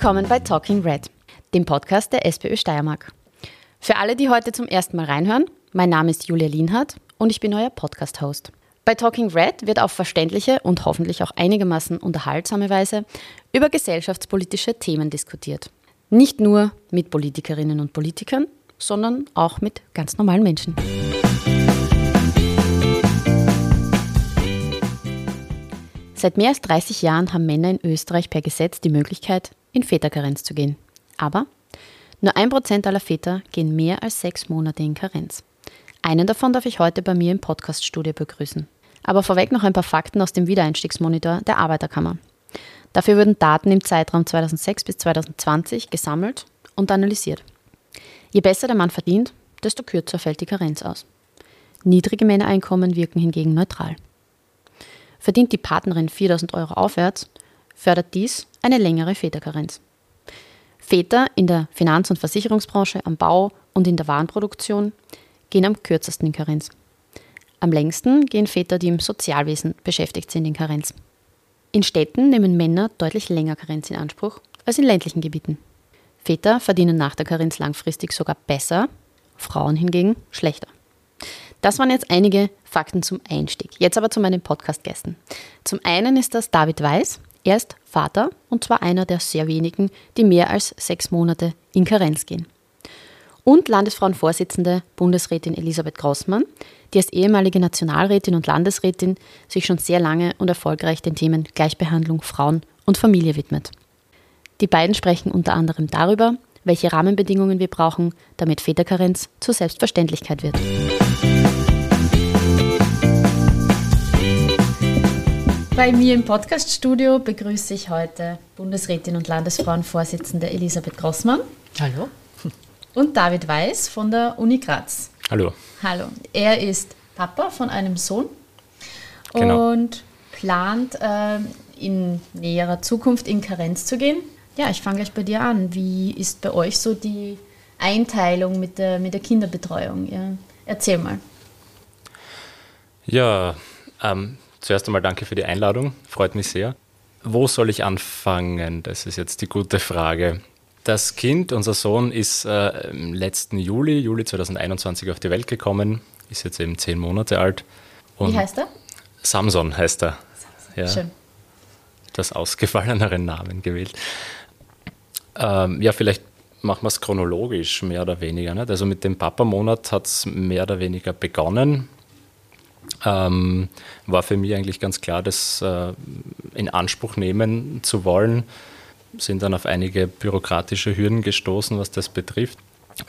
Willkommen bei Talking Red, dem Podcast der SPÖ Steiermark. Für alle, die heute zum ersten Mal reinhören, mein Name ist Julia Lienhardt und ich bin euer Podcast-Host. Bei Talking Red wird auf verständliche und hoffentlich auch einigermaßen unterhaltsame Weise über gesellschaftspolitische Themen diskutiert. Nicht nur mit Politikerinnen und Politikern, sondern auch mit ganz normalen Menschen. Seit mehr als 30 Jahren haben Männer in Österreich per Gesetz die Möglichkeit, in Väterkarenz zu gehen. Aber nur ein Prozent aller Väter gehen mehr als sechs Monate in Karenz. Einen davon darf ich heute bei mir im Podcaststudio begrüßen. Aber vorweg noch ein paar Fakten aus dem Wiedereinstiegsmonitor der Arbeiterkammer. Dafür wurden Daten im Zeitraum 2006 bis 2020 gesammelt und analysiert. Je besser der Mann verdient, desto kürzer fällt die Karenz aus. Niedrige Männereinkommen wirken hingegen neutral. Verdient die Partnerin 4000 Euro aufwärts, fördert dies eine längere Väterkarenz. Väter in der Finanz- und Versicherungsbranche, am Bau und in der Warenproduktion gehen am kürzesten in Karenz. Am längsten gehen Väter, die im Sozialwesen beschäftigt sind, in Karenz. In Städten nehmen Männer deutlich länger Karenz in Anspruch als in ländlichen Gebieten. Väter verdienen nach der Karenz langfristig sogar besser, Frauen hingegen schlechter. Das waren jetzt einige Fakten zum Einstieg. Jetzt aber zu meinen Podcast-Gästen. Zum einen ist das David Weiß. Er ist Vater und zwar einer der sehr wenigen, die mehr als sechs Monate in Karenz gehen und Landesfrauenvorsitzende Bundesrätin Elisabeth Grossmann, die als ehemalige Nationalrätin und Landesrätin sich schon sehr lange und erfolgreich den Themen Gleichbehandlung Frauen und Familie widmet. Die beiden sprechen unter anderem darüber, welche Rahmenbedingungen wir brauchen, damit Väterkarenz zur Selbstverständlichkeit wird. Bei mir im Podcaststudio begrüße ich heute Bundesrätin und Landesfrauenvorsitzende Elisabeth Grossmann. Hallo und David Weiß von der Uni Graz. Hallo. Hallo. Er ist Papa von einem Sohn genau. und plant äh, in näherer Zukunft in Karenz zu gehen. Ja, ich fange gleich bei dir an. Wie ist bei euch so die Einteilung mit der, mit der Kinderbetreuung? Ja, erzähl mal. Ja, ähm, zuerst einmal danke für die Einladung. Freut mich sehr. Wo soll ich anfangen? Das ist jetzt die gute Frage. Das Kind, unser Sohn, ist äh, im letzten Juli, Juli 2021 auf die Welt gekommen, ist jetzt eben zehn Monate alt. Wie heißt er? Samson heißt er. Samson. Ja. Schön. Das ausgefalleneren Namen gewählt. Ähm, ja, vielleicht machen wir es chronologisch, mehr oder weniger. Nicht? Also mit dem Papa-Monat hat es mehr oder weniger begonnen. Ähm, war für mich eigentlich ganz klar, das äh, in Anspruch nehmen zu wollen sind dann auf einige bürokratische Hürden gestoßen, was das betrifft.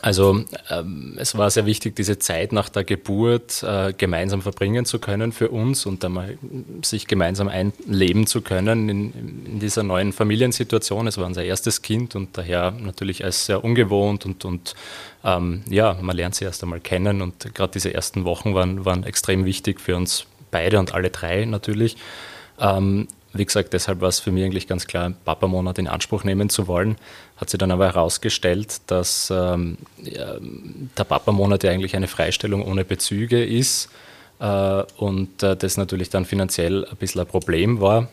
Also ähm, es war sehr wichtig, diese Zeit nach der Geburt äh, gemeinsam verbringen zu können für uns und einmal sich gemeinsam einleben zu können in, in, dieser neuen Familiensituation. Es war unser erstes Kind und daher natürlich als sehr ungewohnt und, und ähm, ja, man lernt sie erst einmal kennen und gerade diese ersten Wochen waren, waren extrem wichtig für uns beide und alle drei natürlich. Ähm, wie gesagt, deshalb war es für mich eigentlich ganz klar, Papa-Monat in Anspruch nehmen zu wollen. Hat sich dann aber herausgestellt, dass ähm, ja, der Papa-Monat ja eigentlich eine Freistellung ohne Bezüge ist äh, und äh, das natürlich dann finanziell ein bisschen ein Problem war,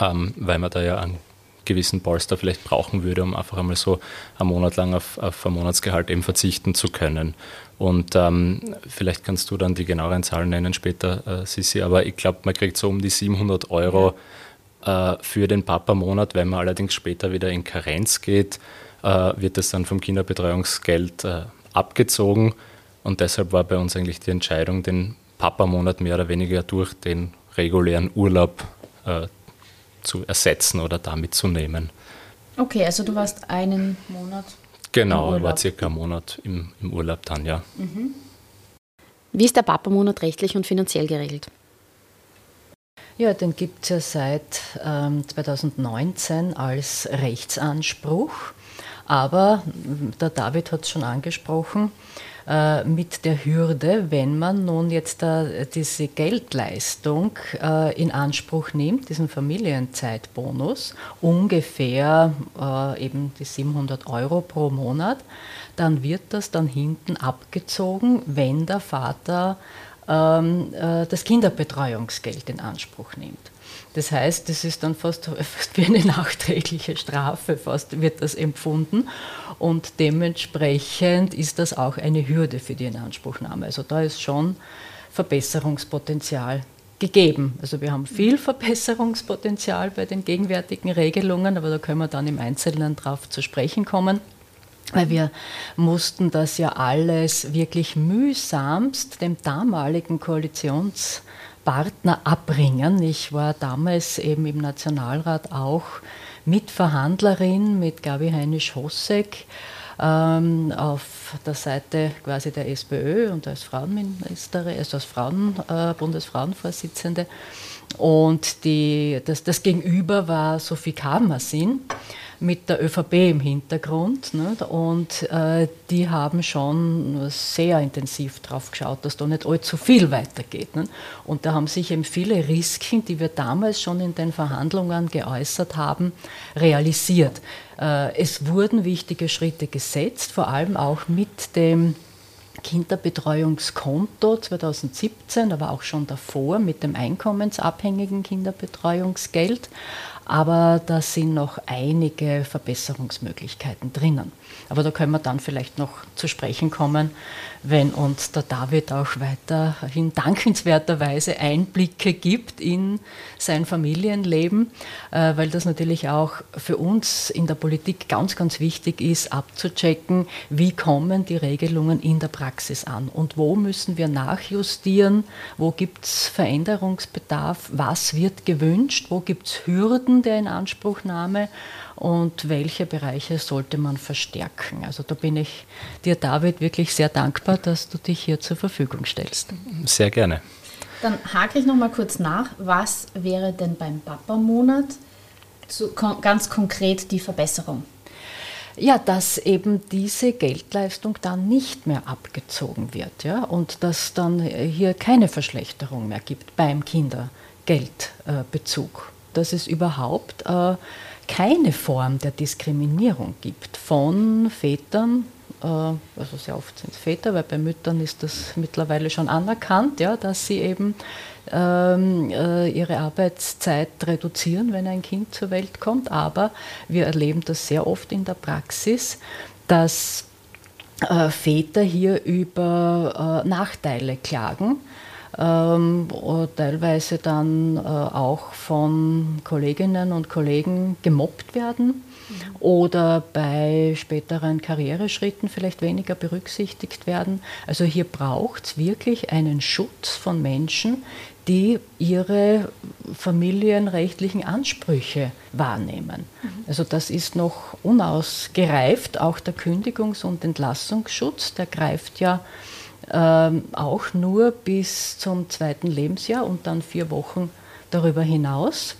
ähm, weil man da ja einen gewissen Polster vielleicht brauchen würde, um einfach einmal so einen Monat lang auf, auf ein Monatsgehalt eben verzichten zu können. Und ähm, vielleicht kannst du dann die genaueren Zahlen nennen später, äh, Sissi, aber ich glaube, man kriegt so um die 700 Euro äh, für den Papa-Monat. Wenn man allerdings später wieder in Karenz geht, äh, wird das dann vom Kinderbetreuungsgeld äh, abgezogen. Und deshalb war bei uns eigentlich die Entscheidung, den Papa-Monat mehr oder weniger durch den regulären Urlaub äh, zu ersetzen oder damit zu nehmen. Okay, also du warst einen Monat Genau, war circa einen Monat im, im Urlaub dann, ja. Mhm. Wie ist der Papa-Monat rechtlich und finanziell geregelt? Ja, den gibt es ja seit ähm, 2019 als Rechtsanspruch. Aber der David hat es schon angesprochen, äh, mit der Hürde, wenn man nun jetzt diese Geldleistung äh, in Anspruch nimmt, diesen Familienzeitbonus, ungefähr äh, eben die 700 Euro pro Monat, dann wird das dann hinten abgezogen, wenn der Vater ähm, äh, das Kinderbetreuungsgeld in Anspruch nimmt. Das heißt, es ist dann fast, fast wie eine nachträgliche Strafe, fast wird das empfunden. Und dementsprechend ist das auch eine Hürde für die Inanspruchnahme. Also da ist schon Verbesserungspotenzial gegeben. Also wir haben viel Verbesserungspotenzial bei den gegenwärtigen Regelungen, aber da können wir dann im Einzelnen drauf zu sprechen kommen. Weil wir mussten das ja alles wirklich mühsamst dem damaligen Koalitionspartner abbringen. Ich war damals eben im Nationalrat auch Mitverhandlerin mit Gabi Heinisch-Hossek ähm, auf der Seite quasi der SPÖ und als Frauenministerin, also als Frauen, äh, Bundesfrauenvorsitzende. Und die, das, das Gegenüber war Sophie Kamersin mit der ÖVP im Hintergrund. Nicht? Und äh, die haben schon sehr intensiv drauf geschaut, dass da nicht allzu viel weitergeht. Nicht? Und da haben sich eben viele Risiken, die wir damals schon in den Verhandlungen geäußert haben, realisiert. Äh, es wurden wichtige Schritte gesetzt, vor allem auch mit dem Kinderbetreuungskonto 2017, aber auch schon davor mit dem einkommensabhängigen Kinderbetreuungsgeld aber da sind noch einige Verbesserungsmöglichkeiten drinnen. Aber da können wir dann vielleicht noch zu sprechen kommen, wenn uns der David auch weiterhin dankenswerterweise Einblicke gibt in sein Familienleben, äh, weil das natürlich auch für uns in der Politik ganz, ganz wichtig ist, abzuchecken, wie kommen die Regelungen in der Praxis an und wo müssen wir nachjustieren, wo gibt es Veränderungsbedarf, was wird gewünscht, wo gibt es Hürden der Inanspruchnahme und welche Bereiche sollte man verstärken. Also da bin ich dir, David, wirklich sehr dankbar, dass du dich hier zur Verfügung stellst. Sehr gerne. Dann hake ich noch mal kurz nach. Was wäre denn beim Papa-Monat ganz konkret die Verbesserung? Ja, dass eben diese Geldleistung dann nicht mehr abgezogen wird ja, und dass dann hier keine Verschlechterung mehr gibt beim Kindergeldbezug. Dass es überhaupt äh, keine Form der Diskriminierung gibt von Vätern, äh, also sehr oft sind es Väter, weil bei Müttern ist das mittlerweile schon anerkannt, ja, dass sie eben ähm, äh, ihre Arbeitszeit reduzieren, wenn ein Kind zur Welt kommt. Aber wir erleben das sehr oft in der Praxis, dass äh, Väter hier über Nachteile klagen ähm, teilweise dann äh, auch von Kolleginnen und Kollegen gemobbt werden oder bei späteren Karriereschritten vielleicht weniger berücksichtigt werden. Also hier braucht es wirklich einen Schutz von Menschen, die ihre familienrechtlichen Ansprüche wahrnehmen. Mhm. Also das ist noch unausgereift. Auch der Kündigungs- und Entlassungsschutz, der greift ja ähm, auch nur bis zum zweiten Lebensjahr und dann vier Wochen darüber hinaus.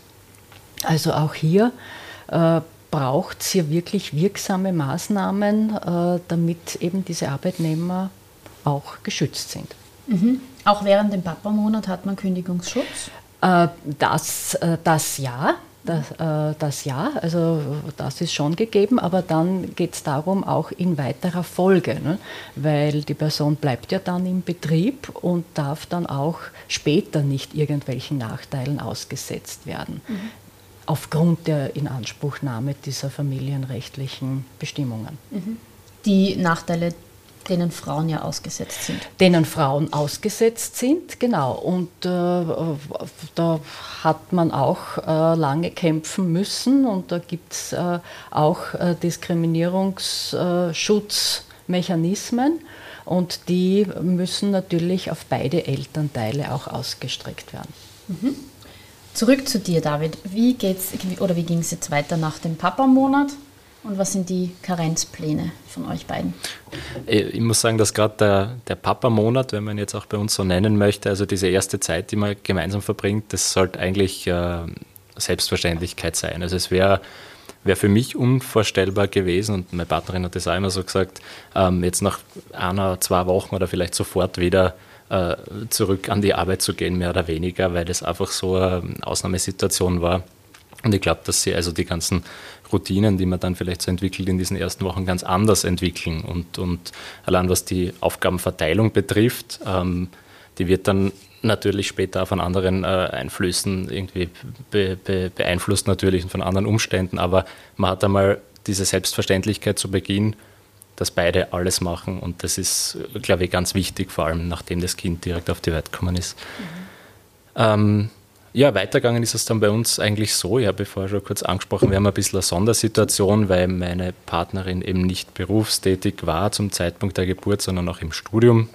Also auch hier äh, braucht es hier wirklich wirksame Maßnahmen, äh, damit eben diese Arbeitnehmer auch geschützt sind. Mhm. Auch während dem Papamonat hat man Kündigungsschutz? Äh, das, äh, das ja. Das, äh, das ja, also das ist schon gegeben, aber dann geht es darum, auch in weiterer Folge, ne? weil die Person bleibt ja dann im Betrieb und darf dann auch später nicht irgendwelchen Nachteilen ausgesetzt werden. Mhm. Aufgrund der Inanspruchnahme dieser familienrechtlichen Bestimmungen. Mhm. Die Nachteile, Denen Frauen ja ausgesetzt sind. Denen Frauen ausgesetzt sind, genau. Und äh, da hat man auch äh, lange kämpfen müssen und da gibt es äh, auch äh, Diskriminierungsschutzmechanismen und die müssen natürlich auf beide Elternteile auch ausgestreckt werden. Mhm. Zurück zu dir, David. Wie geht's oder wie ging es jetzt weiter nach dem Papamonat? Und was sind die Karenzpläne von euch beiden? Ich muss sagen, dass gerade der, der Papa-Monat, wenn man jetzt auch bei uns so nennen möchte, also diese erste Zeit, die man gemeinsam verbringt, das sollte eigentlich äh, Selbstverständlichkeit sein. Also es wäre wär für mich unvorstellbar gewesen und meine Partnerin hat das auch immer so gesagt, ähm, jetzt nach einer, zwei Wochen oder vielleicht sofort wieder äh, zurück an die Arbeit zu gehen, mehr oder weniger, weil das einfach so eine Ausnahmesituation war. Und ich glaube, dass sie also die ganzen Routinen, die man dann vielleicht so entwickelt, in diesen ersten Wochen ganz anders entwickeln. Und, und allein was die Aufgabenverteilung betrifft, ähm, die wird dann natürlich später von anderen äh, Einflüssen irgendwie be, be, beeinflusst natürlich und von anderen Umständen, aber man hat einmal diese Selbstverständlichkeit zu Beginn, dass beide alles machen und das ist, glaube ich, ganz wichtig, vor allem nachdem das Kind direkt auf die Welt gekommen ist. Mhm. Ähm, ja, weitergegangen ist es dann bei uns eigentlich so, ich habe vorher schon kurz angesprochen, wir haben ein bisschen eine Sondersituation, weil meine Partnerin eben nicht berufstätig war zum Zeitpunkt der Geburt, sondern auch im Studium.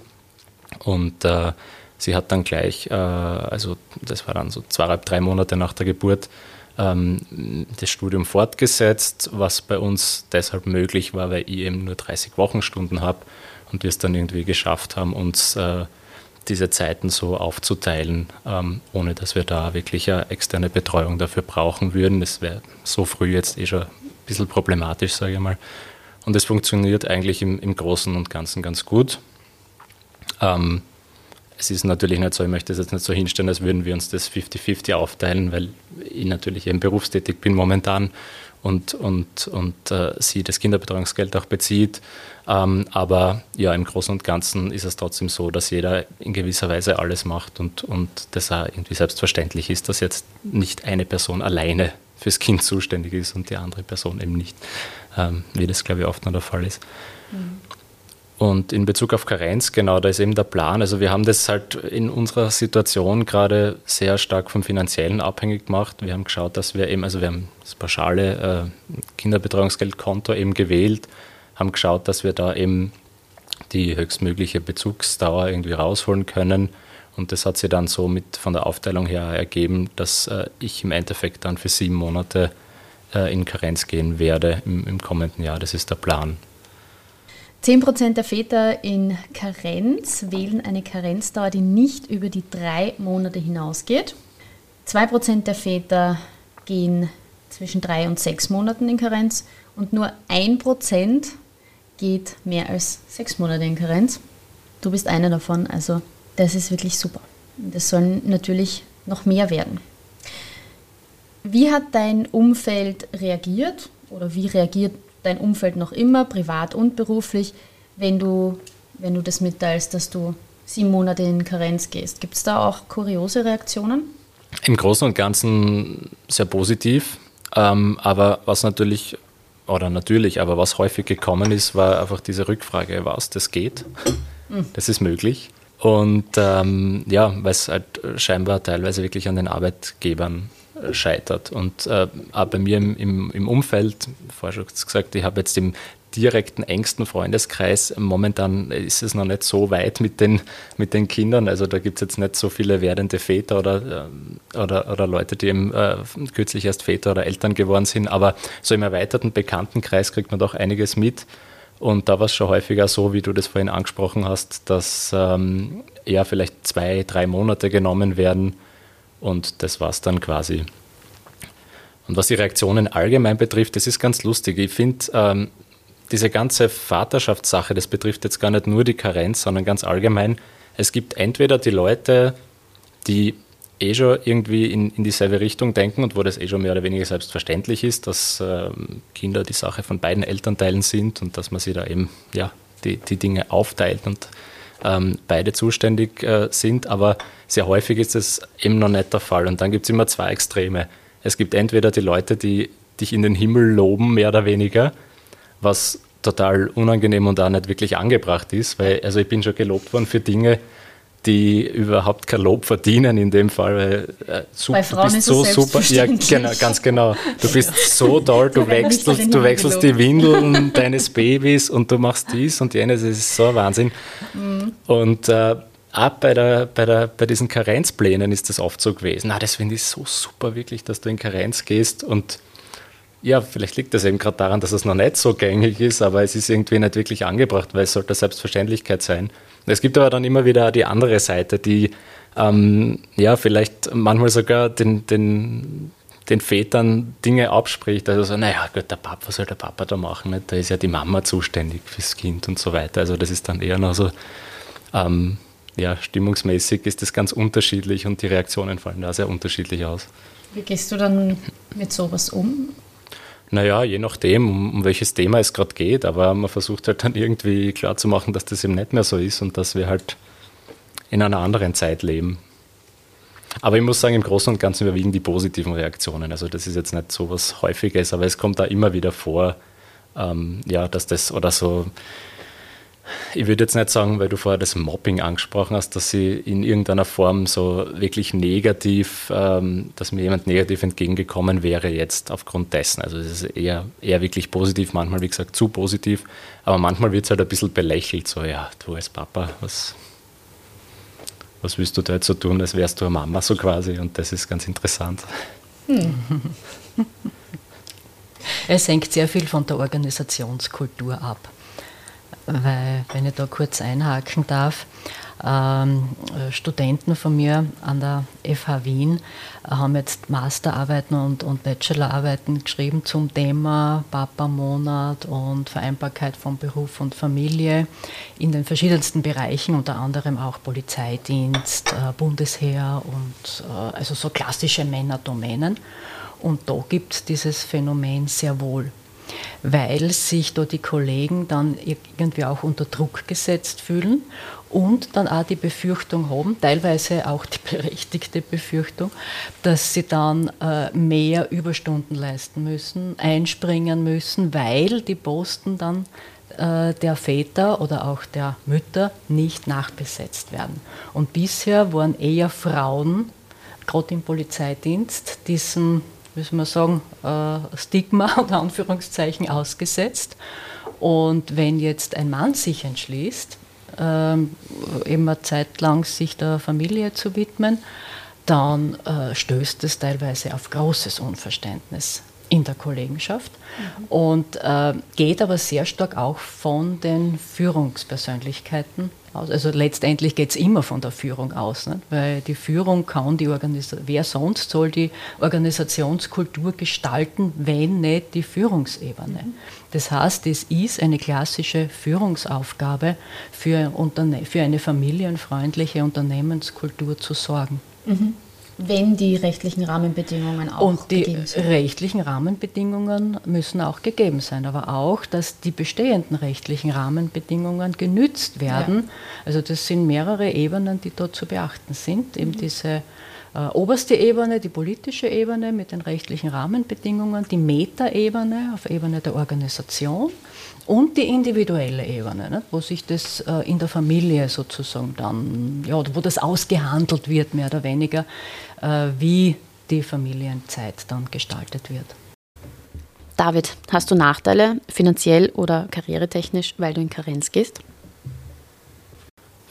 Und äh, sie hat dann gleich, äh, also das war dann so zweieinhalb, drei Monate nach der Geburt, ähm, das Studium fortgesetzt, was bei uns deshalb möglich war, weil ich eben nur 30 Wochenstunden habe und wir es dann irgendwie geschafft haben, uns äh, diese Zeiten so aufzuteilen, ähm, ohne dass wir da wirklich eine externe Betreuung dafür brauchen würden. Das wäre so früh jetzt eh schon ein bisschen problematisch, sage ich mal. Und es funktioniert eigentlich im, im Großen und Ganzen ganz gut. Ähm, es ist natürlich nicht so, ich möchte es jetzt nicht so hinstellen, als würden wir uns das 50-50 aufteilen, weil ich natürlich eben berufstätig bin momentan und, und, und äh, sie das Kinderbetreuungsgeld auch bezieht. Ähm, aber ja, im Großen und Ganzen ist es trotzdem so, dass jeder in gewisser Weise alles macht und, und das auch irgendwie selbstverständlich ist, dass jetzt nicht eine Person alleine fürs Kind zuständig ist und die andere Person eben nicht, ähm, wie das, glaube ich, oft noch der Fall ist. Mhm. Und in Bezug auf Karenz, genau, da ist eben der Plan. Also wir haben das halt in unserer Situation gerade sehr stark vom Finanziellen abhängig gemacht. Wir haben geschaut, dass wir eben, also wir haben das pauschale äh, Kinderbetreuungsgeldkonto eben gewählt, haben geschaut, dass wir da eben die höchstmögliche Bezugsdauer irgendwie rausholen können. Und das hat sich dann so mit von der Aufteilung her ergeben, dass äh, ich im Endeffekt dann für sieben Monate äh, in Karenz gehen werde im, im kommenden Jahr. Das ist der Plan. 10% der Väter in Karenz wählen eine Karenzdauer, die nicht über die drei Monate hinausgeht. 2% der Väter gehen zwischen drei und sechs Monaten in Karenz und nur 1% geht mehr als sechs Monate in Karenz. Du bist einer davon, also das ist wirklich super. Das sollen natürlich noch mehr werden. Wie hat dein Umfeld reagiert oder wie reagiert dein Umfeld noch immer, privat und beruflich, wenn du, wenn du das mitteilst, dass du sieben Monate in Karenz gehst. Gibt es da auch kuriose Reaktionen? Im Großen und Ganzen sehr positiv. Ähm, aber was natürlich, oder natürlich, aber was häufig gekommen ist, war einfach diese Rückfrage, was das geht. Mhm. Das ist möglich. Und ähm, ja, weil es halt scheinbar teilweise wirklich an den Arbeitgebern scheitert. Und äh, auch bei mir im, im, im Umfeld, vorher schon gesagt, ich habe jetzt im direkten, engsten Freundeskreis, momentan ist es noch nicht so weit mit den, mit den Kindern. Also da gibt es jetzt nicht so viele werdende Väter oder, äh, oder, oder Leute, die eben äh, kürzlich erst Väter oder Eltern geworden sind. Aber so im erweiterten Bekanntenkreis kriegt man doch einiges mit. Und da war es schon häufiger so, wie du das vorhin angesprochen hast, dass ähm, eher vielleicht zwei, drei Monate genommen werden und das war es dann quasi. Und was die Reaktionen allgemein betrifft, das ist ganz lustig. Ich finde, ähm, diese ganze Vaterschaftssache, das betrifft jetzt gar nicht nur die Karenz, sondern ganz allgemein. Es gibt entweder die Leute, die eh schon irgendwie in, in dieselbe Richtung denken und wo das eh schon mehr oder weniger selbstverständlich ist, dass ähm, Kinder die Sache von beiden Elternteilen sind und dass man sie da eben ja, die, die Dinge aufteilt und ähm, beide zuständig äh, sind, aber sehr häufig ist es eben noch nicht der Fall. Und dann gibt es immer zwei Extreme. Es gibt entweder die Leute, die dich in den Himmel loben, mehr oder weniger, was total unangenehm und auch nicht wirklich angebracht ist, weil also ich bin schon gelobt worden für Dinge, die überhaupt kein Lob verdienen in dem Fall. Weil, äh, super, Bei Frauen du bist so super. Ja, genau, ganz genau. Du bist so toll, du wechselst, du wechselst die Windeln deines Babys und du machst dies und jenes. Das ist so ein Wahnsinn. Mhm. Und äh, auch bei, der, bei, der, bei diesen Karenzplänen ist das oft so gewesen. Na, das finde ich so super, wirklich, dass du in Karenz gehst und ja, vielleicht liegt das eben gerade daran, dass es noch nicht so gängig ist, aber es ist irgendwie nicht wirklich angebracht, weil es sollte Selbstverständlichkeit sein. Es gibt aber dann immer wieder die andere Seite, die ähm, ja vielleicht manchmal sogar den, den, den Vätern Dinge abspricht. Also so, naja, Gott, der Papa, was soll der Papa da machen? Da ist ja die Mama zuständig fürs Kind und so weiter. Also das ist dann eher noch so, ähm, ja, stimmungsmäßig ist das ganz unterschiedlich und die Reaktionen fallen da sehr unterschiedlich aus. Wie gehst du dann mit sowas um? Naja, je nachdem, um, um welches Thema es gerade geht, aber man versucht halt dann irgendwie klarzumachen, dass das eben nicht mehr so ist und dass wir halt in einer anderen Zeit leben. Aber ich muss sagen, im Großen und Ganzen überwiegen die positiven Reaktionen. Also das ist jetzt nicht so was Häufiges, aber es kommt da immer wieder vor, ähm, ja, dass das oder so ich würde jetzt nicht sagen, weil du vorher das Mobbing angesprochen hast, dass sie in irgendeiner Form so wirklich negativ, ähm, dass mir jemand negativ entgegengekommen wäre jetzt aufgrund dessen. Also es ist eher, eher wirklich positiv, manchmal wie gesagt zu positiv, aber manchmal wird es halt ein bisschen belächelt, so ja, du als Papa, was, was willst du da jetzt so tun, als wärst du eine Mama so quasi und das ist ganz interessant. Hm. Es hängt sehr viel von der Organisationskultur ab weil, wenn ich da kurz einhaken darf, ähm, Studenten von mir an der FH Wien haben jetzt Masterarbeiten und, und Bachelorarbeiten geschrieben zum Thema Papa-Monat und Vereinbarkeit von Beruf und Familie in den verschiedensten Bereichen, unter anderem auch Polizeidienst, äh, Bundesheer und äh, also so klassische Männerdomänen. Und da gibt es dieses Phänomen sehr wohl weil sich da die Kollegen dann irgendwie auch unter Druck gesetzt fühlen und dann auch die Befürchtung haben, teilweise auch die berechtigte Befürchtung, dass sie dann äh, mehr Überstunden leisten müssen, einspringen müssen, weil die Posten dann äh, der Väter oder auch der Mütter nicht nachbesetzt werden. Und bisher waren eher Frauen, gerade im Polizeidienst, diesem wie soll man sagen, äh, Stigma oder Anführungszeichen ausgesetzt. Und wenn jetzt ein Mann sich entschließt, ähm, eben eine Zeit lang sich der Familie zu widmen, dann äh, stößt es teilweise auf großes Unverständnis in der Kollegenschaft mhm. und äh, geht aber sehr stark auch von den Führungspersönlichkeiten aus. Also letztendlich geht es immer von der Führung aus, nicht? weil die Führung kann die Organisation, wer sonst soll die Organisationskultur gestalten, wenn nicht die Führungsebene. Das heißt, es ist eine klassische Führungsaufgabe für, Unterne für eine familienfreundliche Unternehmenskultur zu sorgen. Mhm wenn die rechtlichen Rahmenbedingungen auch Und die gegeben sind. rechtlichen Rahmenbedingungen müssen auch gegeben sein, aber auch, dass die bestehenden rechtlichen Rahmenbedingungen genützt werden. Ja. Also das sind mehrere Ebenen, die dort zu beachten sind. Eben mhm. diese oberste Ebene, die politische Ebene mit den rechtlichen Rahmenbedingungen, die Metaebene auf Ebene der Organisation und die individuelle Ebene, ne, wo sich das äh, in der Familie sozusagen dann, ja, wo das ausgehandelt wird, mehr oder weniger, äh, wie die Familienzeit dann gestaltet wird. David, hast du Nachteile, finanziell oder karrieretechnisch, weil du in Karenz gehst?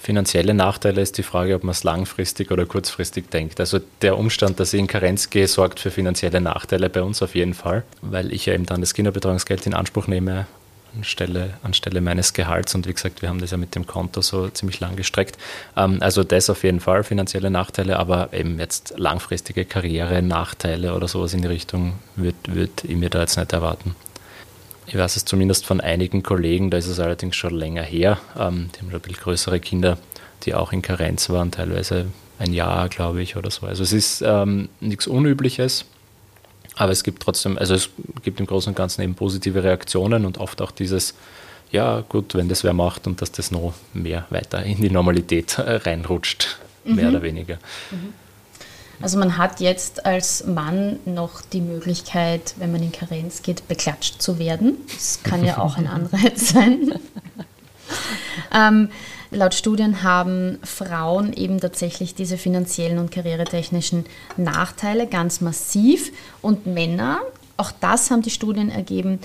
Finanzielle Nachteile ist die Frage, ob man es langfristig oder kurzfristig denkt. Also der Umstand, dass ich in Karenz gehe, sorgt für finanzielle Nachteile bei uns auf jeden Fall, weil ich ja eben dann das Kinderbetreuungsgeld in Anspruch nehme anstelle, anstelle meines Gehalts. Und wie gesagt, wir haben das ja mit dem Konto so ziemlich lang gestreckt. Ähm, also das auf jeden Fall finanzielle Nachteile, aber eben jetzt langfristige Karriere-Nachteile oder sowas in die Richtung würde würd ich mir da jetzt nicht erwarten. Ich weiß es zumindest von einigen Kollegen, da ist es allerdings schon länger her. Ähm, die haben schon ein bisschen größere Kinder, die auch in Karenz waren, teilweise ein Jahr, glaube ich, oder so. Also es ist ähm, nichts Unübliches. Aber es gibt trotzdem, also es gibt im Großen und Ganzen eben positive Reaktionen und oft auch dieses, ja gut, wenn das wer macht und dass das noch mehr weiter in die Normalität äh, reinrutscht, mhm. mehr oder weniger. Mhm. Also man hat jetzt als Mann noch die Möglichkeit, wenn man in Karenz geht, beklatscht zu werden. Das kann ja auch ein Anreiz sein. ähm, Laut Studien haben Frauen eben tatsächlich diese finanziellen und karrieretechnischen Nachteile ganz massiv und Männer, auch das haben die Studien ergeben,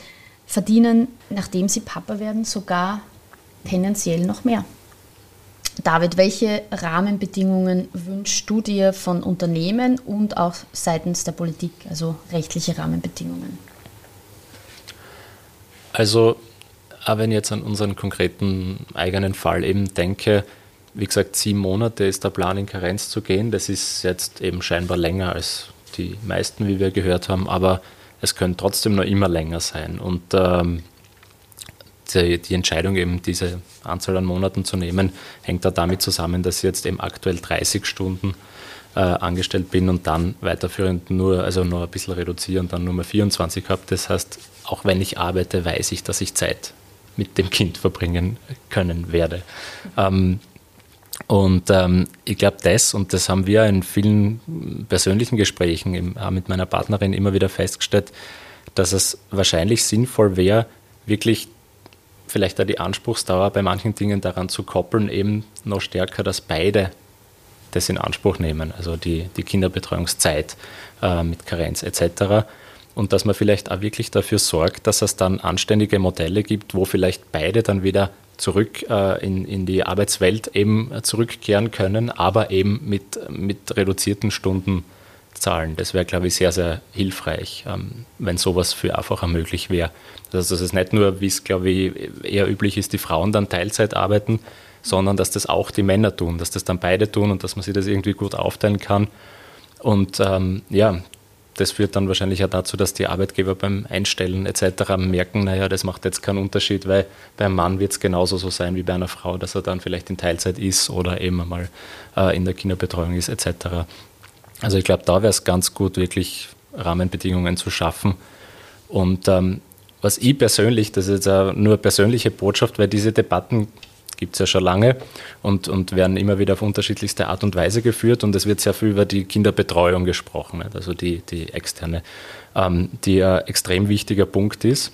verdienen, nachdem sie Papa werden, sogar tendenziell noch mehr. David, welche Rahmenbedingungen wünschst du dir von Unternehmen und auch seitens der Politik, also rechtliche Rahmenbedingungen? Also wenn ich jetzt an unseren konkreten eigenen Fall eben denke, wie gesagt, sieben Monate ist der Plan, in Karenz zu gehen. Das ist jetzt eben scheinbar länger als die meisten, wie wir gehört haben, aber es könnte trotzdem noch immer länger sein. Und ähm, die, die, Entscheidung, eben diese Anzahl an Monaten zu nehmen, hängt da damit zusammen, dass ich jetzt eben aktuell 30 Stunden äh, angestellt bin und dann weiterführend nur, also nur ein bisschen reduzieren, dann nur mal 24 habe. Das heißt, auch wenn ich arbeite, weiß ich, dass ich Zeit mit dem Kind verbringen können werde. Ähm, Und ähm, ich glaube, das, und das haben wir in vielen persönlichen Gesprächen auch mit meiner Partnerin immer wieder festgestellt, dass es wahrscheinlich sinnvoll wäre, wirklich vielleicht da die Anspruchsdauer bei manchen Dingen daran zu koppeln, eben noch stärker, dass beide das in Anspruch nehmen, also die, die Kinderbetreuungszeit äh, mit Karenz etc. Und dass man vielleicht auch wirklich dafür sorgt, dass es dann anständige Modelle gibt, wo vielleicht beide dann wieder zurück äh, in, in die Arbeitswelt eben zurückkehren können, aber eben mit, mit reduzierten Stundenzahlen. Das wäre, glaube ich, sehr, sehr hilfreich, ähm, wenn sowas für einfacher möglich wäre. Also, dass es nicht nur, wie es, glaube ich, eher üblich ist, die Frauen dann Teilzeit arbeiten, sondern dass das auch die Männer tun, dass das dann beide tun und dass man sich das irgendwie gut aufteilen kann. Und ähm, ja, das führt dann wahrscheinlich auch dazu, dass die Arbeitgeber beim Einstellen etc. merken, naja, das macht jetzt keinen Unterschied, weil beim Mann wird es genauso so sein wie bei einer Frau, dass er dann vielleicht in Teilzeit ist oder eben einmal äh, in der Kinderbetreuung ist etc. Also ich glaube, da wäre es ganz gut, wirklich Rahmenbedingungen zu schaffen. Und ähm, was ich persönlich, das ist jetzt nur persönliche Botschaft, weil diese Debatten gibt es ja schon lange und, und werden immer wieder auf unterschiedlichste Art und Weise geführt. Und es wird sehr viel über die Kinderbetreuung gesprochen, also die, die externe, ähm, die ein extrem wichtiger Punkt ist.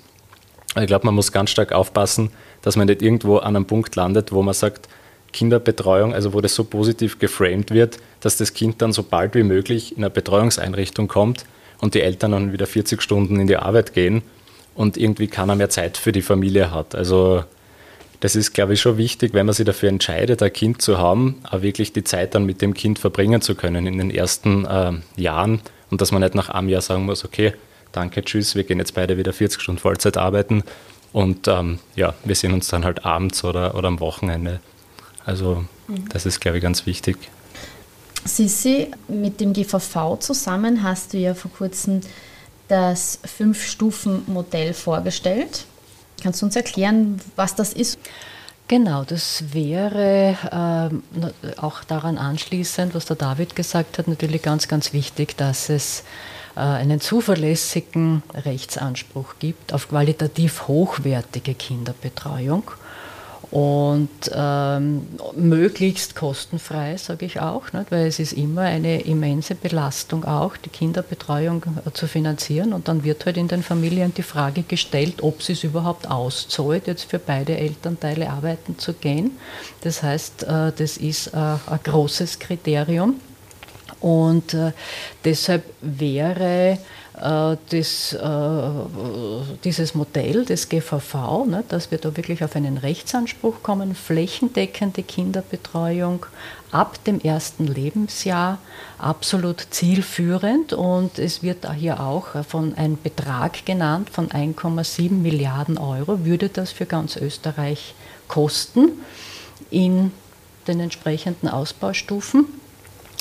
Ich glaube, man muss ganz stark aufpassen, dass man nicht irgendwo an einem Punkt landet, wo man sagt, Kinderbetreuung, also wo das so positiv geframed wird, dass das Kind dann so bald wie möglich in eine Betreuungseinrichtung kommt und die Eltern dann wieder 40 Stunden in die Arbeit gehen und irgendwie keiner mehr Zeit für die Familie hat. Also das ist, glaube ich, schon wichtig, wenn man sich dafür entscheidet, ein Kind zu haben, auch wirklich die Zeit dann mit dem Kind verbringen zu können in den ersten äh, Jahren und dass man nicht nach einem Jahr sagen muss, okay, danke, tschüss, wir gehen jetzt beide wieder 40 Stunden Vollzeit arbeiten und ähm, ja, wir sehen uns dann halt abends oder, oder am Wochenende. Also mhm. das ist, glaube ich, ganz wichtig. Sissi, mit dem GVV zusammen hast du ja vor kurzem das Fünf-Stufen-Modell vorgestellt. Kannst du uns erklären, was das ist? Genau, das wäre äh, auch daran anschließend, was der David gesagt hat, natürlich ganz, ganz wichtig, dass es äh, einen zuverlässigen Rechtsanspruch gibt auf qualitativ hochwertige Kinderbetreuung und ähm, möglichst kostenfrei, sage ich auch, nicht? weil es ist immer eine immense Belastung auch, die Kinderbetreuung äh, zu finanzieren und dann wird halt in den Familien die Frage gestellt, ob es überhaupt auszahlt, jetzt für beide Elternteile arbeiten zu gehen. Das heißt, äh, das ist äh, ein großes Kriterium und äh, deshalb wäre das, äh, dieses Modell des GVV, ne, dass wir da wirklich auf einen Rechtsanspruch kommen, flächendeckende Kinderbetreuung ab dem ersten Lebensjahr, absolut zielführend. Und es wird hier auch von einem Betrag genannt von 1,7 Milliarden Euro, würde das für ganz Österreich kosten in den entsprechenden Ausbaustufen.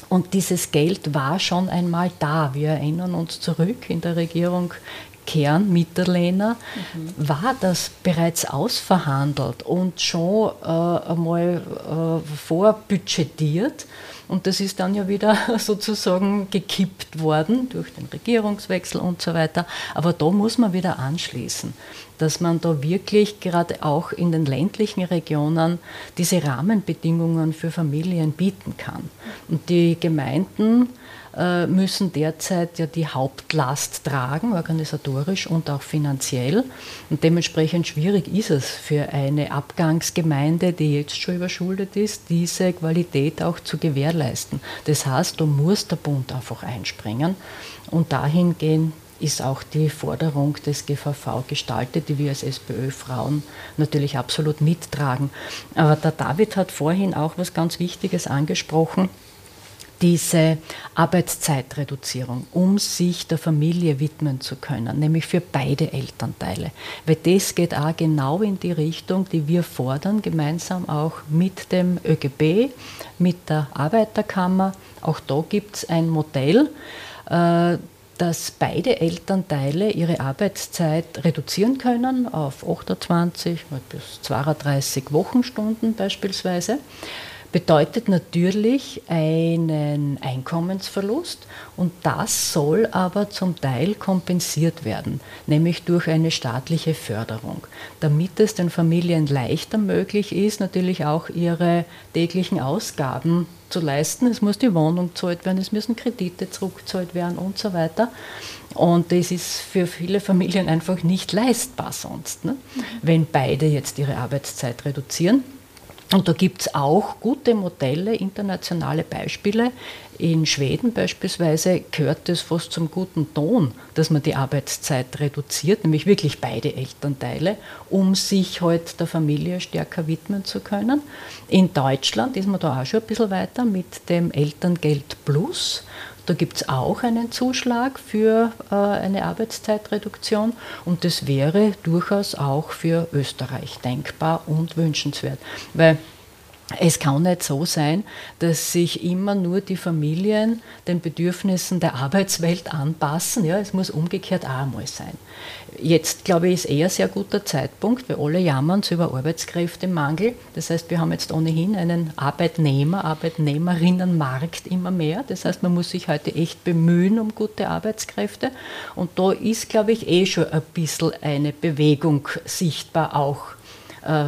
Und dieses Geld war schon einmal da. Wir erinnern uns zurück in der Regierung Kern Mitterlehner mhm. war das bereits ausverhandelt und schon äh, einmal äh, vorbudgetiert. Und das ist dann ja wieder sozusagen gekippt worden durch den Regierungswechsel und so weiter. Aber da muss man wieder anschließen, dass man da wirklich gerade auch in den ländlichen Regionen diese Rahmenbedingungen für Familien bieten kann. Und die Gemeinden müssen derzeit ja die Hauptlast tragen, organisatorisch und auch finanziell. Und dementsprechend schwierig ist es für eine Abgangsgemeinde, die jetzt schon überschuldet ist, diese Qualität auch zu gewährleisten. Das heißt, da muss der Bund einfach einspringen und dahingehend ist auch die Forderung des GVV gestaltet, die wir als SPÖ-Frauen natürlich absolut mittragen. Aber der David hat vorhin auch was ganz Wichtiges angesprochen diese Arbeitszeitreduzierung, um sich der Familie widmen zu können, nämlich für beide Elternteile. Weil das geht auch genau in die Richtung, die wir fordern, gemeinsam auch mit dem ÖGB, mit der Arbeiterkammer. Auch da gibt es ein Modell, äh, dass beide Elternteile ihre Arbeitszeit reduzieren können auf 28 bis 32 Wochenstunden beispielsweise bedeutet natürlich einen Einkommensverlust und das soll aber zum Teil kompensiert werden, nämlich durch eine staatliche Förderung, damit es den Familien leichter möglich ist, natürlich auch ihre täglichen Ausgaben zu leisten. Es muss die Wohnung gezahlt werden, es müssen Kredite zurückgezahlt werden und so weiter. Und das ist für viele Familien einfach nicht leistbar sonst, ne? wenn beide jetzt ihre Arbeitszeit reduzieren. Und da gibt es auch gute Modelle, internationale Beispiele. In Schweden beispielsweise gehört es fast zum guten Ton, dass man die Arbeitszeit reduziert, nämlich wirklich beide Elternteile, um sich halt der Familie stärker widmen zu können. In Deutschland ist man da auch schon ein bisschen weiter mit dem Elterngeld Plus. Da gibt es auch einen Zuschlag für äh, eine Arbeitszeitreduktion und das wäre durchaus auch für Österreich denkbar und wünschenswert. Weil es kann nicht so sein, dass sich immer nur die Familien den Bedürfnissen der Arbeitswelt anpassen. Ja, es muss umgekehrt auch einmal sein. Jetzt, glaube ich, ist eher ein sehr guter Zeitpunkt, weil alle jammern über Arbeitskräftemangel. Das heißt, wir haben jetzt ohnehin einen Arbeitnehmer, Arbeitnehmerinnenmarkt immer mehr. Das heißt, man muss sich heute echt bemühen um gute Arbeitskräfte. Und da ist, glaube ich, eh schon ein bisschen eine Bewegung sichtbar auch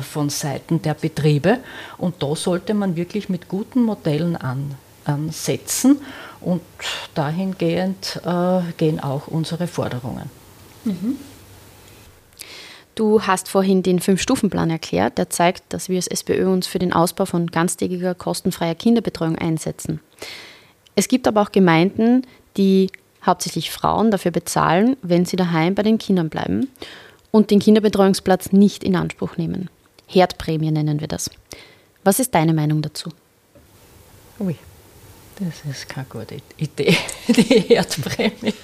von Seiten der Betriebe. Und da sollte man wirklich mit guten Modellen an, ansetzen. Und dahingehend äh, gehen auch unsere Forderungen. Mhm. Du hast vorhin den Fünf-Stufen-Plan erklärt, der zeigt, dass wir als SPÖ uns für den Ausbau von ganztägiger, kostenfreier Kinderbetreuung einsetzen. Es gibt aber auch Gemeinden, die hauptsächlich Frauen dafür bezahlen, wenn sie daheim bei den Kindern bleiben und den Kinderbetreuungsplatz nicht in Anspruch nehmen. Herdprämie nennen wir das. Was ist deine Meinung dazu? Ui, das ist keine gute Idee, die Herdprämie.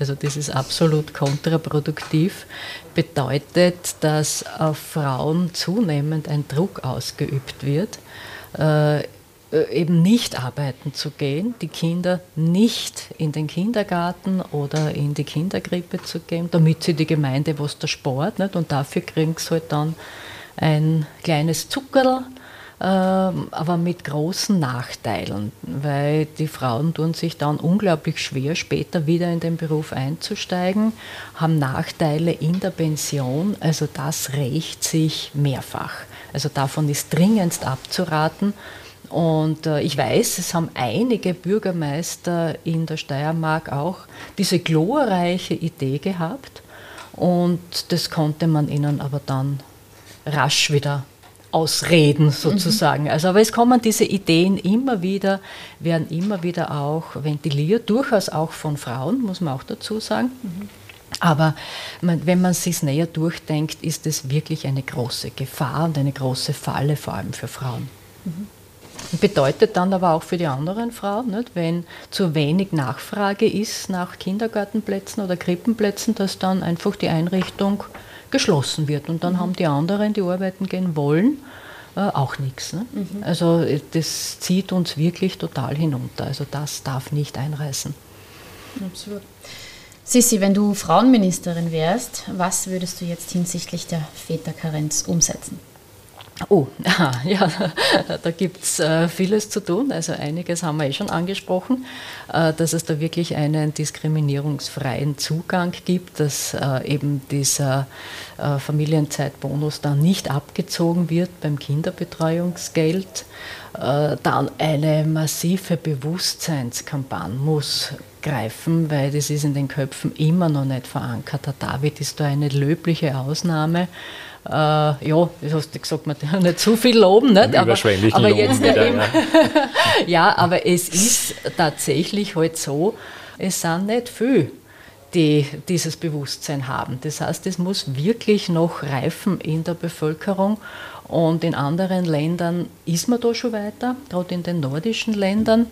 Also das ist absolut kontraproduktiv, bedeutet, dass auf Frauen zunehmend ein Druck ausgeübt wird, äh, eben nicht arbeiten zu gehen, die Kinder nicht in den Kindergarten oder in die Kindergrippe zu gehen, damit sie die Gemeinde was der Sport nicht und dafür kriegen sie halt dann ein kleines Zuckerl, äh, aber mit großen Nachteilen, weil die Frauen tun sich dann unglaublich schwer, später wieder in den Beruf einzusteigen, haben Nachteile in der Pension, also das rächt sich mehrfach. Also davon ist dringendst abzuraten. Und äh, ich weiß, es haben einige Bürgermeister in der Steiermark auch diese glorreiche Idee gehabt. Und das konnte man ihnen aber dann rasch wieder ausreden sozusagen. Mhm. Also aber es kommen diese Ideen immer wieder, werden immer wieder auch ventiliert, durchaus auch von Frauen, muss man auch dazu sagen. Mhm. Aber man, wenn man sich näher durchdenkt, ist es wirklich eine große Gefahr und eine große Falle, vor allem für Frauen. Mhm. Bedeutet dann aber auch für die anderen Frauen, nicht, wenn zu wenig Nachfrage ist nach Kindergartenplätzen oder Krippenplätzen, dass dann einfach die Einrichtung geschlossen wird. Und dann mhm. haben die anderen, die arbeiten gehen wollen, äh, auch nichts. Ne? Mhm. Also äh, das zieht uns wirklich total hinunter. Also das darf nicht einreißen. Absolut. Sissi, wenn du Frauenministerin wärst, was würdest du jetzt hinsichtlich der Väterkarenz umsetzen? Oh, ja, da gibt es äh, vieles zu tun. Also einiges haben wir eh schon angesprochen, äh, dass es da wirklich einen diskriminierungsfreien Zugang gibt, dass äh, eben dieser Familienzeitbonus dann nicht abgezogen wird beim Kinderbetreuungsgeld. Dann eine massive Bewusstseinskampagne muss greifen, weil das ist in den Köpfen immer noch nicht verankert. Der David ist da eine löbliche Ausnahme äh, ja, das hast du gesagt, man darf nicht zu viel loben, nicht? aber, aber jetzt wieder, ja. ja, aber es ist tatsächlich halt so, es sind nicht viele, die dieses Bewusstsein haben. Das heißt, es muss wirklich noch reifen in der Bevölkerung und in anderen Ländern ist man da schon weiter, gerade in den nordischen Ländern.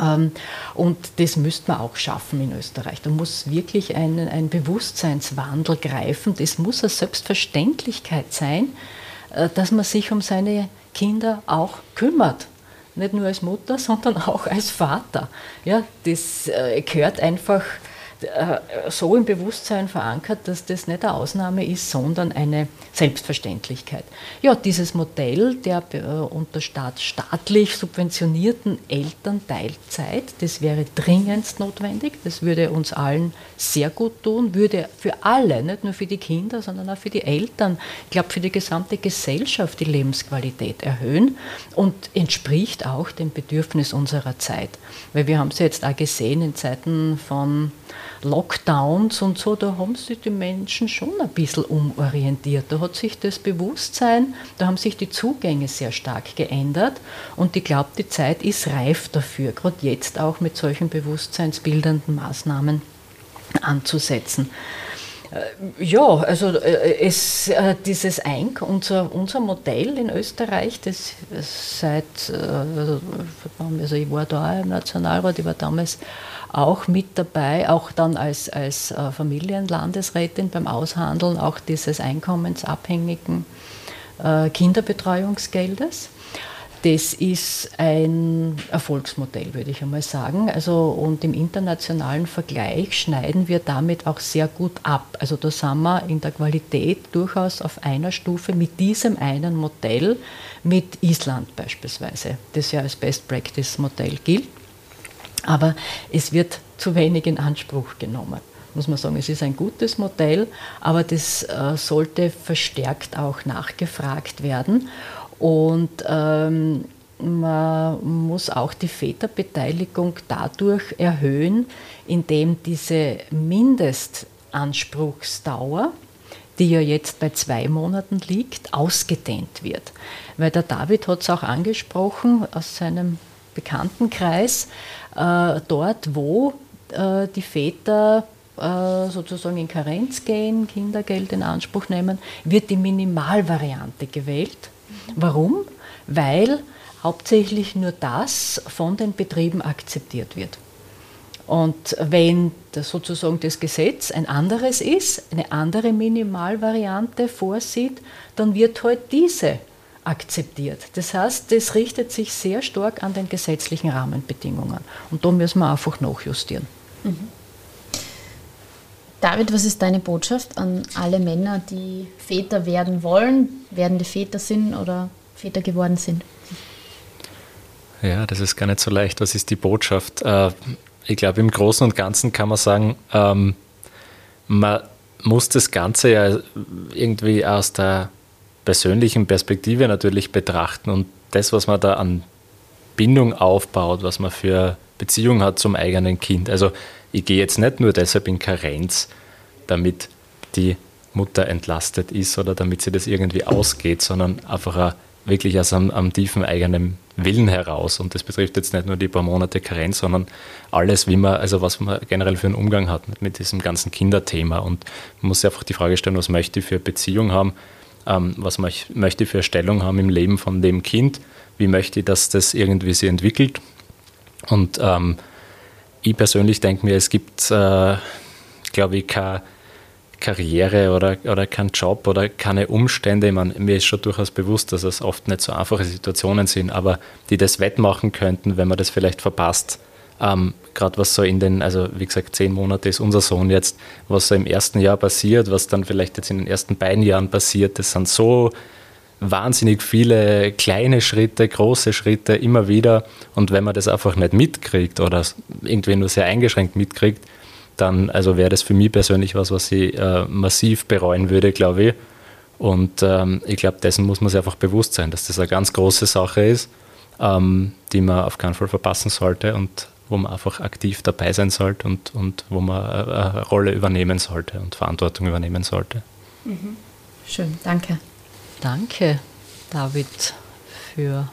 Ähm, und das müsste man auch schaffen in Österreich. Da muss wirklich ein, ein Bewusstseinswandel greifen. Das muss eine Selbstverständlichkeit sein, äh, dass man sich um seine Kinder auch kümmert. Nicht nur als Mutter, sondern auch als Vater. Ja, das äh, gehört einfach so im Bewusstsein verankert, dass das nicht eine Ausnahme ist, sondern eine Selbstverständlichkeit. Ja, dieses Modell der äh, unter Staat, staatlich subventionierten Elternteilzeit, das wäre dringendst notwendig, das würde uns allen sehr gut tun, würde für alle, nicht nur für die Kinder, sondern auch für die Eltern, ich glaube für die gesamte Gesellschaft die Lebensqualität erhöhen und entspricht auch dem Bedürfnis unserer Zeit. Weil wir haben es jetzt auch gesehen in Zeiten von Lockdowns und so, da haben sich die Menschen schon ein bisschen umorientiert. Da hat sich das Bewusstsein, da haben sich die Zugänge sehr stark geändert und ich glaube, die Zeit ist reif dafür, gerade jetzt auch mit solchen bewusstseinsbildenden Maßnahmen anzusetzen. Äh, ja, also äh, es, äh, dieses Eink, unser, unser Modell in Österreich, das seit, also, ich war da im Nationalrat, ich war damals auch mit dabei, auch dann als, als äh, Familienlandesrätin beim Aushandeln auch dieses einkommensabhängigen äh, Kinderbetreuungsgeldes. Das ist ein Erfolgsmodell, würde ich einmal sagen. Also, und im internationalen Vergleich schneiden wir damit auch sehr gut ab. Also da sind wir in der Qualität durchaus auf einer Stufe mit diesem einen Modell, mit Island beispielsweise, das ja als Best Practice Modell gilt. Aber es wird zu wenig in Anspruch genommen. Muss man sagen, es ist ein gutes Modell, aber das äh, sollte verstärkt auch nachgefragt werden. Und ähm, man muss auch die Väterbeteiligung dadurch erhöhen, indem diese Mindestanspruchsdauer, die ja jetzt bei zwei Monaten liegt, ausgedehnt wird. Weil der David hat es auch angesprochen aus seinem Bekanntenkreis, äh, dort, wo äh, die Väter äh, sozusagen in Karenz gehen, Kindergeld in Anspruch nehmen, wird die Minimalvariante gewählt. Warum? Weil hauptsächlich nur das von den Betrieben akzeptiert wird. Und wenn das sozusagen das Gesetz ein anderes ist, eine andere Minimalvariante vorsieht, dann wird halt diese akzeptiert. Das heißt, das richtet sich sehr stark an den gesetzlichen Rahmenbedingungen. Und da müssen wir einfach nachjustieren. Mhm. David, was ist deine Botschaft an alle Männer, die Väter werden wollen, werdende Väter sind oder Väter geworden sind? Ja, das ist gar nicht so leicht. Was ist die Botschaft? Äh, ich glaube, im Großen und Ganzen kann man sagen, ähm, man muss das Ganze ja irgendwie aus der persönlichen Perspektive natürlich betrachten und das, was man da an Bindung aufbaut, was man für Beziehung hat zum eigenen Kind. Also ich gehe jetzt nicht nur deshalb in Karenz, damit die Mutter entlastet ist oder damit sie das irgendwie ausgeht, sondern einfach wirklich aus einem, einem, tiefen eigenen Willen heraus. Und das betrifft jetzt nicht nur die paar Monate Karenz, sondern alles, wie man, also was man generell für einen Umgang hat mit diesem ganzen Kinderthema. Und man muss sich einfach die Frage stellen, was möchte ich für Beziehung haben? Ähm, was möchte ich für eine Stellung haben im Leben von dem Kind, wie möchte ich, dass das irgendwie sich entwickelt. Und ähm, ich persönlich denke mir, es gibt, äh, glaube ich, keine Karriere oder, oder keinen Job oder keine Umstände. Ich meine, mir ist schon durchaus bewusst, dass es oft nicht so einfache Situationen sind, aber die das wettmachen könnten, wenn man das vielleicht verpasst, ähm, Gerade was so in den, also wie gesagt, zehn Monate ist unser Sohn jetzt, was so im ersten Jahr passiert, was dann vielleicht jetzt in den ersten beiden Jahren passiert, das sind so wahnsinnig viele kleine Schritte, große Schritte immer wieder. Und wenn man das einfach nicht mitkriegt oder irgendwie nur sehr eingeschränkt mitkriegt, dann also wäre das für mich persönlich was, was ich äh, massiv bereuen würde, glaube ich. Und ähm, ich glaube, dessen muss man sich einfach bewusst sein, dass das eine ganz große Sache ist, ähm, die man auf keinen Fall verpassen sollte. Und wo man einfach aktiv dabei sein sollte und, und wo man eine Rolle übernehmen sollte und Verantwortung übernehmen sollte. Mhm. Schön, danke. Danke, David, für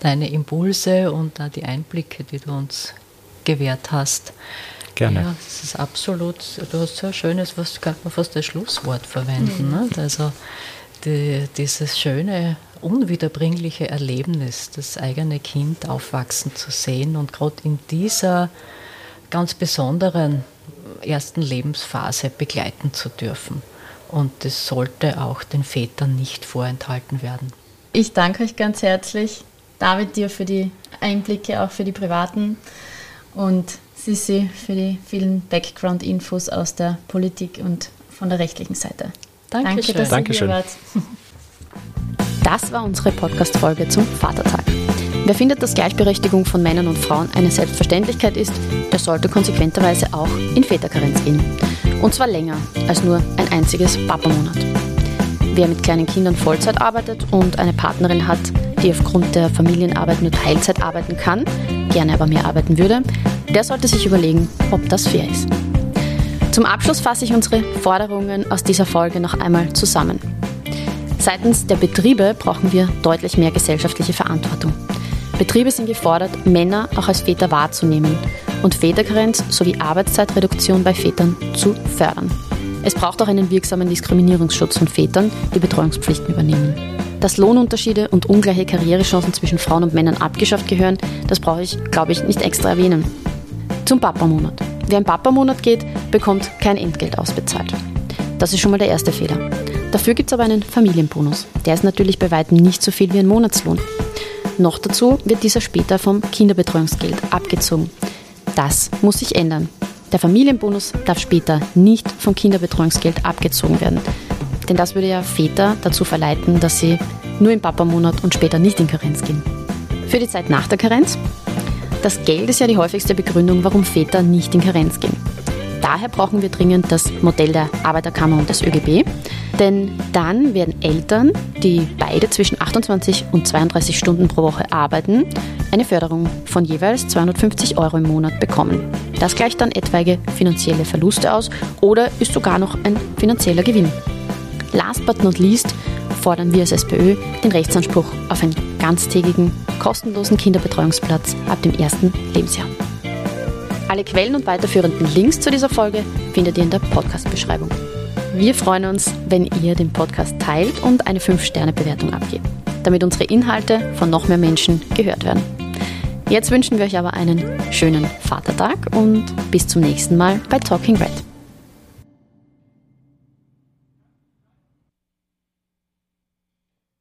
deine Impulse und die Einblicke, die du uns gewährt hast. Gerne. Ja, das ist absolut, du hast so ein schönes, was kann man fast als Schlusswort verwenden. Mhm. Ne? Also die, dieses schöne unwiederbringliche Erlebnis, das eigene Kind aufwachsen zu sehen und gerade in dieser ganz besonderen ersten Lebensphase begleiten zu dürfen. Und das sollte auch den Vätern nicht vorenthalten werden. Ich danke euch ganz herzlich, David, dir für die Einblicke, auch für die privaten und Sissi, für die vielen Background-Infos aus der Politik und von der rechtlichen Seite. Dankeschön. Danke, dass Dankeschön. ihr hier wart. Das war unsere Podcast-Folge zum Vatertag. Wer findet, dass Gleichberechtigung von Männern und Frauen eine Selbstverständlichkeit ist, der sollte konsequenterweise auch in Väterkarenz gehen. Und zwar länger als nur ein einziges Papamonat. Wer mit kleinen Kindern Vollzeit arbeitet und eine Partnerin hat, die aufgrund der Familienarbeit nur Teilzeit arbeiten kann, gerne aber mehr arbeiten würde, der sollte sich überlegen, ob das fair ist. Zum Abschluss fasse ich unsere Forderungen aus dieser Folge noch einmal zusammen. Seitens der Betriebe brauchen wir deutlich mehr gesellschaftliche Verantwortung. Betriebe sind gefordert, Männer auch als Väter wahrzunehmen und Väterkarenz sowie Arbeitszeitreduktion bei Vätern zu fördern. Es braucht auch einen wirksamen Diskriminierungsschutz von Vätern, die Betreuungspflichten übernehmen. Dass Lohnunterschiede und ungleiche Karrierechancen zwischen Frauen und Männern abgeschafft gehören, das brauche ich, glaube ich, nicht extra erwähnen. Zum Papamonat. Wer im Papamonat geht, bekommt kein Entgelt ausbezahlt. Das ist schon mal der erste Fehler. Dafür gibt es aber einen Familienbonus. Der ist natürlich bei weitem nicht so viel wie ein Monatslohn. Noch dazu wird dieser später vom Kinderbetreuungsgeld abgezogen. Das muss sich ändern. Der Familienbonus darf später nicht vom Kinderbetreuungsgeld abgezogen werden. Denn das würde ja Väter dazu verleiten, dass sie nur im Papamonat und später nicht in Karenz gehen. Für die Zeit nach der Karenz? Das Geld ist ja die häufigste Begründung, warum Väter nicht in Karenz gehen. Daher brauchen wir dringend das Modell der Arbeiterkammer und des ÖGB, denn dann werden Eltern, die beide zwischen 28 und 32 Stunden pro Woche arbeiten, eine Förderung von jeweils 250 Euro im Monat bekommen. Das gleicht dann etwaige finanzielle Verluste aus oder ist sogar noch ein finanzieller Gewinn. Last but not least fordern wir als SPÖ den Rechtsanspruch auf einen ganztägigen, kostenlosen Kinderbetreuungsplatz ab dem ersten Lebensjahr. Alle Quellen und weiterführenden Links zu dieser Folge findet ihr in der Podcast-Beschreibung. Wir freuen uns, wenn ihr den Podcast teilt und eine 5-Sterne-Bewertung abgebt, damit unsere Inhalte von noch mehr Menschen gehört werden. Jetzt wünschen wir euch aber einen schönen Vatertag und bis zum nächsten Mal bei Talking Red.